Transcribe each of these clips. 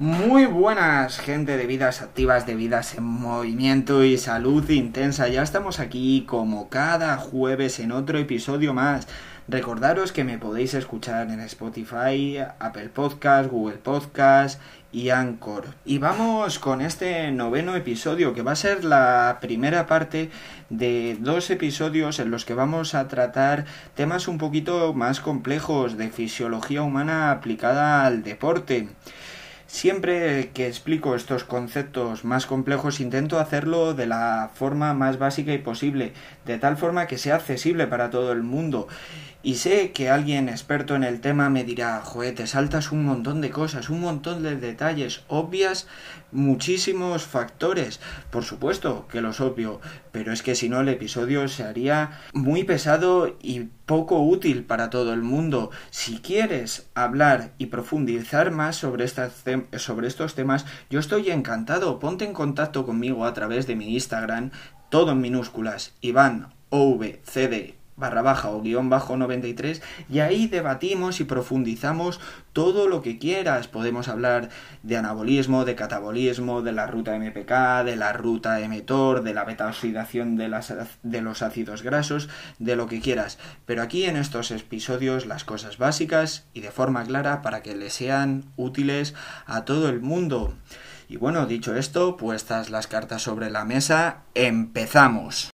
Muy buenas, gente de vidas activas, de vidas en movimiento y salud intensa. Ya estamos aquí como cada jueves en otro episodio más. Recordaros que me podéis escuchar en Spotify, Apple Podcast, Google Podcast y Anchor. Y vamos con este noveno episodio que va a ser la primera parte de dos episodios en los que vamos a tratar temas un poquito más complejos de fisiología humana aplicada al deporte. Siempre que explico estos conceptos más complejos intento hacerlo de la forma más básica y posible, de tal forma que sea accesible para todo el mundo. Y sé que alguien experto en el tema me dirá, joder, te saltas un montón de cosas, un montón de detalles, obvias muchísimos factores. Por supuesto que los obvio, pero es que si no el episodio se haría muy pesado y poco útil para todo el mundo. Si quieres hablar y profundizar más sobre, estas sobre estos temas, yo estoy encantado. Ponte en contacto conmigo a través de mi Instagram, todo en minúsculas, Iván OVCD barra baja o guion bajo 93 y ahí debatimos y profundizamos todo lo que quieras. Podemos hablar de anabolismo, de catabolismo, de la ruta MPK, de la ruta mTOR, de la beta oxidación de, las, de los ácidos grasos, de lo que quieras. Pero aquí en estos episodios las cosas básicas y de forma clara para que le sean útiles a todo el mundo. Y bueno, dicho esto, puestas las cartas sobre la mesa, empezamos.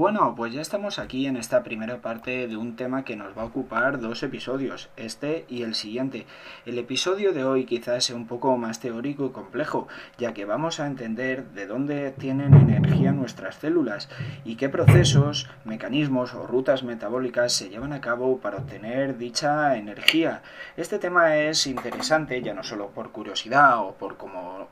Bueno, pues ya estamos aquí en esta primera parte de un tema que nos va a ocupar dos episodios, este y el siguiente. El episodio de hoy quizás sea un poco más teórico y complejo, ya que vamos a entender de dónde tienen energía nuestras células y qué procesos, mecanismos o rutas metabólicas se llevan a cabo para obtener dicha energía. Este tema es interesante ya no solo por curiosidad o por,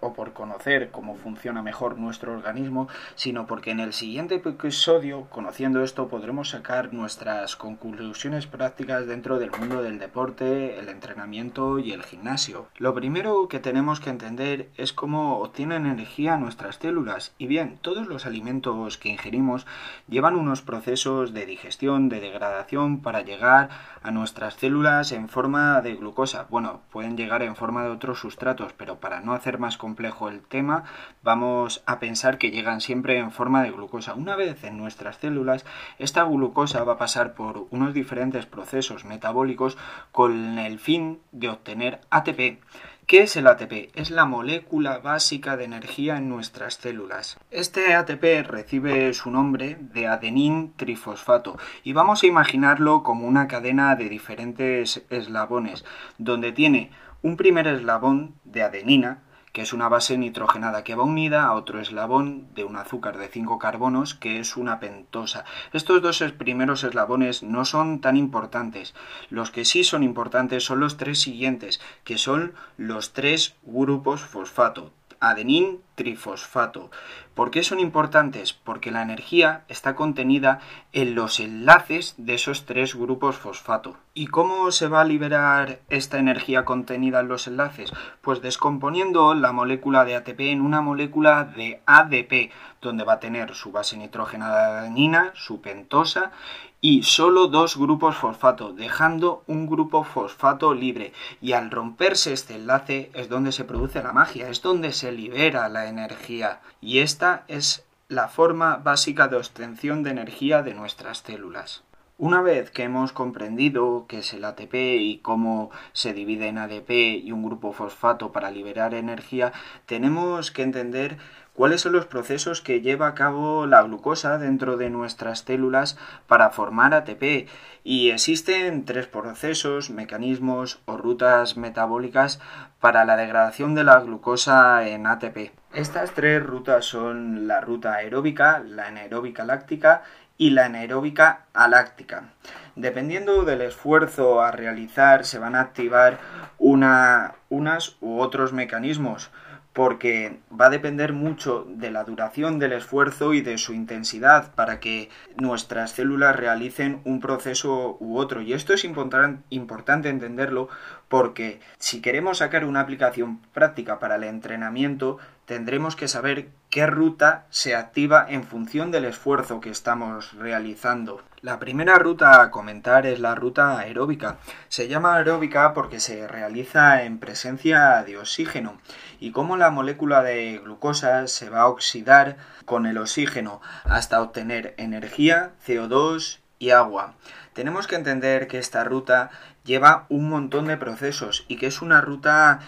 o por conocer cómo funciona mejor nuestro organismo, sino porque en el siguiente episodio conociendo esto, podremos sacar nuestras conclusiones prácticas dentro del mundo del deporte, el entrenamiento y el gimnasio. Lo primero que tenemos que entender es cómo obtienen energía nuestras células. Y bien, todos los alimentos que ingerimos llevan unos procesos de digestión, de degradación para llegar a nuestras células en forma de glucosa. Bueno, pueden llegar en forma de otros sustratos, pero para no hacer más complejo el tema, vamos a pensar que llegan siempre en forma de glucosa. Una vez en nuestra células, esta glucosa va a pasar por unos diferentes procesos metabólicos con el fin de obtener ATP. ¿Qué es el ATP? Es la molécula básica de energía en nuestras células. Este ATP recibe su nombre de adenín trifosfato y vamos a imaginarlo como una cadena de diferentes eslabones, donde tiene un primer eslabón de adenina, que es una base nitrogenada que va unida a otro eslabón de un azúcar de 5 carbonos que es una pentosa. Estos dos primeros eslabones no son tan importantes. Los que sí son importantes son los tres siguientes, que son los tres grupos fosfato, adenín trifosfato. ¿Por qué son importantes? Porque la energía está contenida en los enlaces de esos tres grupos fosfato. ¿Y cómo se va a liberar esta energía contenida en los enlaces? Pues descomponiendo la molécula de ATP en una molécula de ADP, donde va a tener su base nitrogenada adenina, su pentosa y solo dos grupos fosfato, dejando un grupo fosfato libre. Y al romperse este enlace es donde se produce la magia, es donde se libera la energía. Y esta es la forma básica de obtención de energía de nuestras células. Una vez que hemos comprendido qué es el ATP y cómo se divide en ADP y un grupo fosfato para liberar energía, tenemos que entender cuáles son los procesos que lleva a cabo la glucosa dentro de nuestras células para formar ATP. Y existen tres procesos, mecanismos o rutas metabólicas para la degradación de la glucosa en ATP. Estas tres rutas son la ruta aeróbica, la anaeróbica láctica y la anaeróbica aláctica. Dependiendo del esfuerzo a realizar, se van a activar una, unas u otros mecanismos porque va a depender mucho de la duración del esfuerzo y de su intensidad para que nuestras células realicen un proceso u otro. Y esto es importante entenderlo porque si queremos sacar una aplicación práctica para el entrenamiento, tendremos que saber qué ruta se activa en función del esfuerzo que estamos realizando. La primera ruta a comentar es la ruta aeróbica. Se llama aeróbica porque se realiza en presencia de oxígeno y cómo la molécula de glucosa se va a oxidar con el oxígeno hasta obtener energía, CO2 y agua. Tenemos que entender que esta ruta lleva un montón de procesos y que es una ruta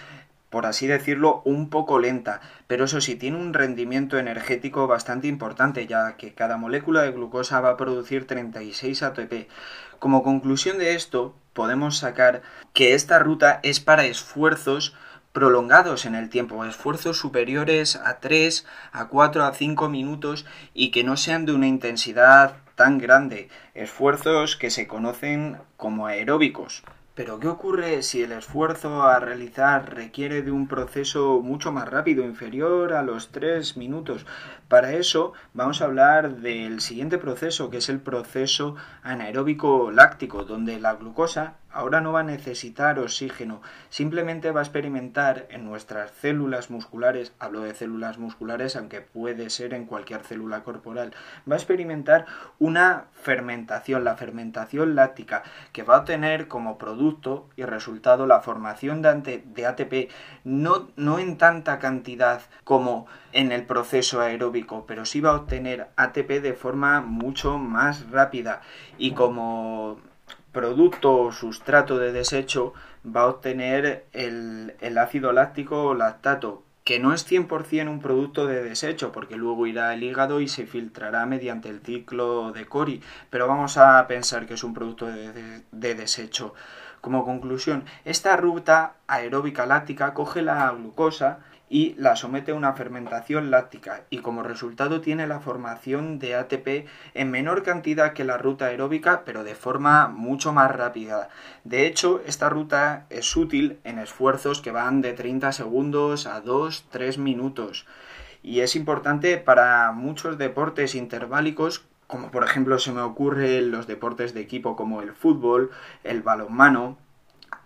por así decirlo, un poco lenta, pero eso sí, tiene un rendimiento energético bastante importante, ya que cada molécula de glucosa va a producir 36 ATP. Como conclusión de esto, podemos sacar que esta ruta es para esfuerzos prolongados en el tiempo, esfuerzos superiores a 3, a 4, a 5 minutos y que no sean de una intensidad tan grande, esfuerzos que se conocen como aeróbicos. Pero ¿qué ocurre si el esfuerzo a realizar requiere de un proceso mucho más rápido, inferior a los 3 minutos? Para eso vamos a hablar del siguiente proceso, que es el proceso anaeróbico láctico, donde la glucosa ahora no va a necesitar oxígeno, simplemente va a experimentar en nuestras células musculares, hablo de células musculares aunque puede ser en cualquier célula corporal, va a experimentar una fermentación, la fermentación láctica, que va a tener como producto y resultado la formación de, ATP, no, no en tanta cantidad como en el proceso aeróbico, pero sí va a obtener ATP de forma mucho más rápida. Y como producto o sustrato de desecho va a obtener el, ácido láctico o lactato, que no es 100% un producto de desecho, porque luego irá al hígado y se filtrará mediante el ciclo de Cori, pero vamos a pensar que es un producto de desecho. Como conclusión, esta ruta aeróbica láctica coge la glucosa, y la somete a una fermentación láctica y como resultado tiene la formación de ATP en menor cantidad que la ruta aeróbica pero de forma mucho más rápida. De hecho, esta ruta es útil en esfuerzos que van de 30 segundos a 2-3 minutos y es importante para muchos deportes interválicos como por ejemplo se me ocurre los deportes de equipo como el fútbol, el balonmano,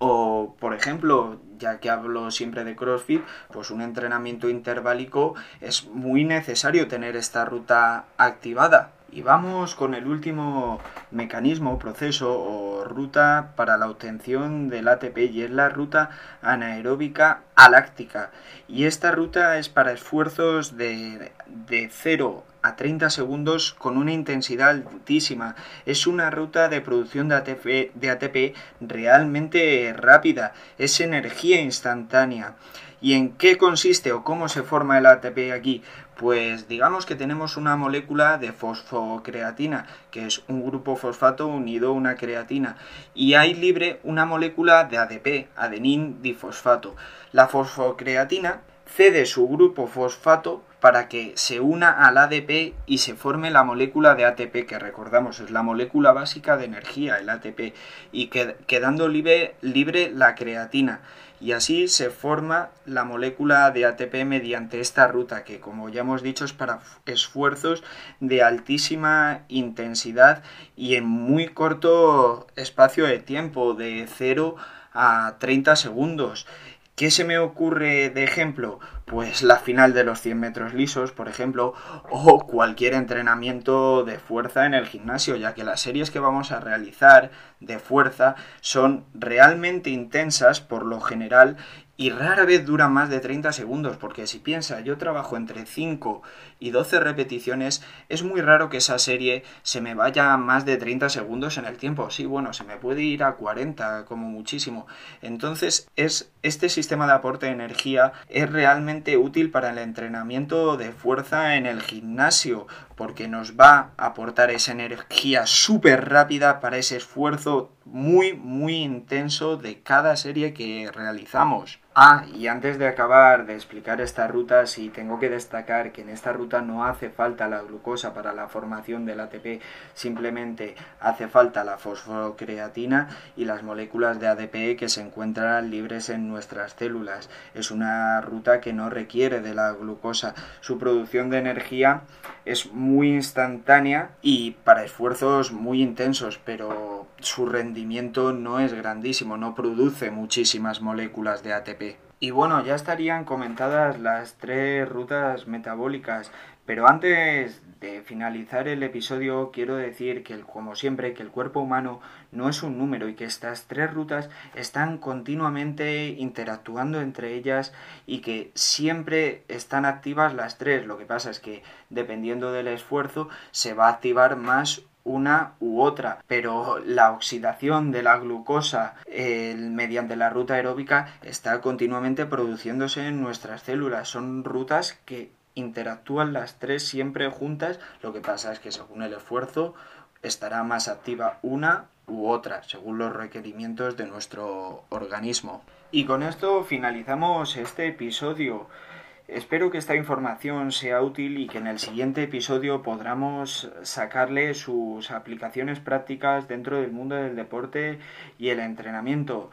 o, por ejemplo, ya que hablo siempre de CrossFit, pues un entrenamiento interválico es muy necesario tener esta ruta activada. Y vamos con el último mecanismo, proceso o ruta para la obtención del ATP y es la ruta anaeróbica aláctica. Y esta ruta es para esfuerzos de, de 0 a 30 segundos con una intensidad altísima. Es una ruta de producción de ATP, realmente rápida. Es energía instantánea. ¿Y en qué consiste o cómo se forma el ATP aquí? Pues digamos que tenemos una molécula de fosfocreatina, que es un grupo fosfato unido a una creatina, y hay libre una molécula de ADP, adenín difosfato. La fosfocreatina cede su grupo fosfato para que se una al ADP y se forme la molécula de ATP, que recordamos es la molécula básica de energía, el ATP, y quedando libre, libre la creatina. Y así se forma la molécula de ATP mediante esta ruta, que como ya hemos dicho es para esfuerzos de altísima intensidad y en muy corto espacio de tiempo, de 0 a 30 segundos. ¿Qué se me ocurre de ejemplo? Pues la final de los 100 metros lisos, por ejemplo, o cualquier entrenamiento de fuerza en el gimnasio, ya que las series que vamos a realizar de fuerza son realmente intensas por lo general y rara vez duran más de 30 segundos, porque si piensa, yo trabajo entre 5 y 12 repeticiones, es muy raro que esa serie se me vaya más de 30 segundos en el tiempo. Sí, bueno, se me puede ir a 40 como muchísimo. Entonces, es este sistema de aporte de energía es realmente útil para el entrenamiento de fuerza en el gimnasio, porque nos va a aportar esa energía súper rápida para ese esfuerzo muy, muy intenso de cada serie que realizamos. Ah, y antes de acabar de explicar esta ruta, sí tengo que destacar que en esta ruta no hace falta la glucosa para la formación del ATP, simplemente hace falta la fosfocreatina y las moléculas de ADP que se encuentran libres en nuestras células. Es una ruta que no requiere de la glucosa. Su producción de energía es muy instantánea y para esfuerzos muy intensos, pero su rendimiento no es grandísimo, no produce muchísimas moléculas de ATP. Y bueno, ya estarían comentadas las tres rutas metabólicas, pero antes de finalizar el episodio quiero decir que como siempre que el cuerpo humano no es un número y que estas tres rutas están continuamente interactuando entre ellas y que siempre están activas las tres. Lo que pasa es que dependiendo del esfuerzo se va a activar más una u otra, pero la oxidación de la glucosa mediante la ruta aeróbica está continuamente produciéndose en nuestras células. Son rutas que interactúan las tres siempre juntas, lo que pasa es que según el esfuerzo estará más activa una u otra, según los requerimientos de nuestro organismo. Y con esto finalizamos este episodio. Espero que esta información sea útil y que en el siguiente episodio podamos sacarle sus aplicaciones prácticas dentro del mundo del deporte y el entrenamiento.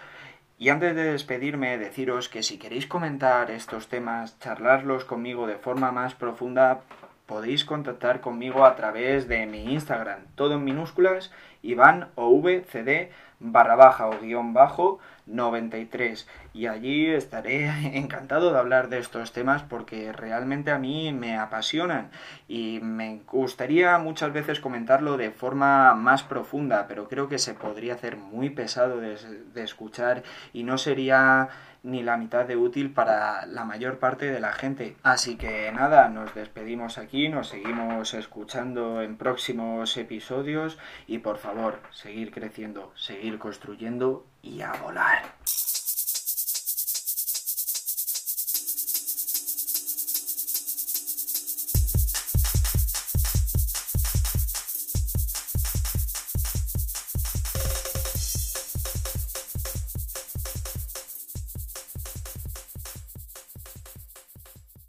Y antes de despedirme, deciros que si queréis comentar estos temas, charlarlos conmigo de forma más profunda, podéis contactar conmigo a través de mi Instagram, todo en minúsculas, Iván CD barra baja o guion bajo 93 y allí estaré encantado de hablar de estos temas porque realmente a mí me apasionan y me gustaría muchas veces comentarlo de forma más profunda pero creo que se podría hacer muy pesado de, de escuchar y no sería ni la mitad de útil para la mayor parte de la gente. Así que nada, nos despedimos aquí, nos seguimos escuchando en próximos episodios y por seguir creciendo, seguir construyendo y a volar.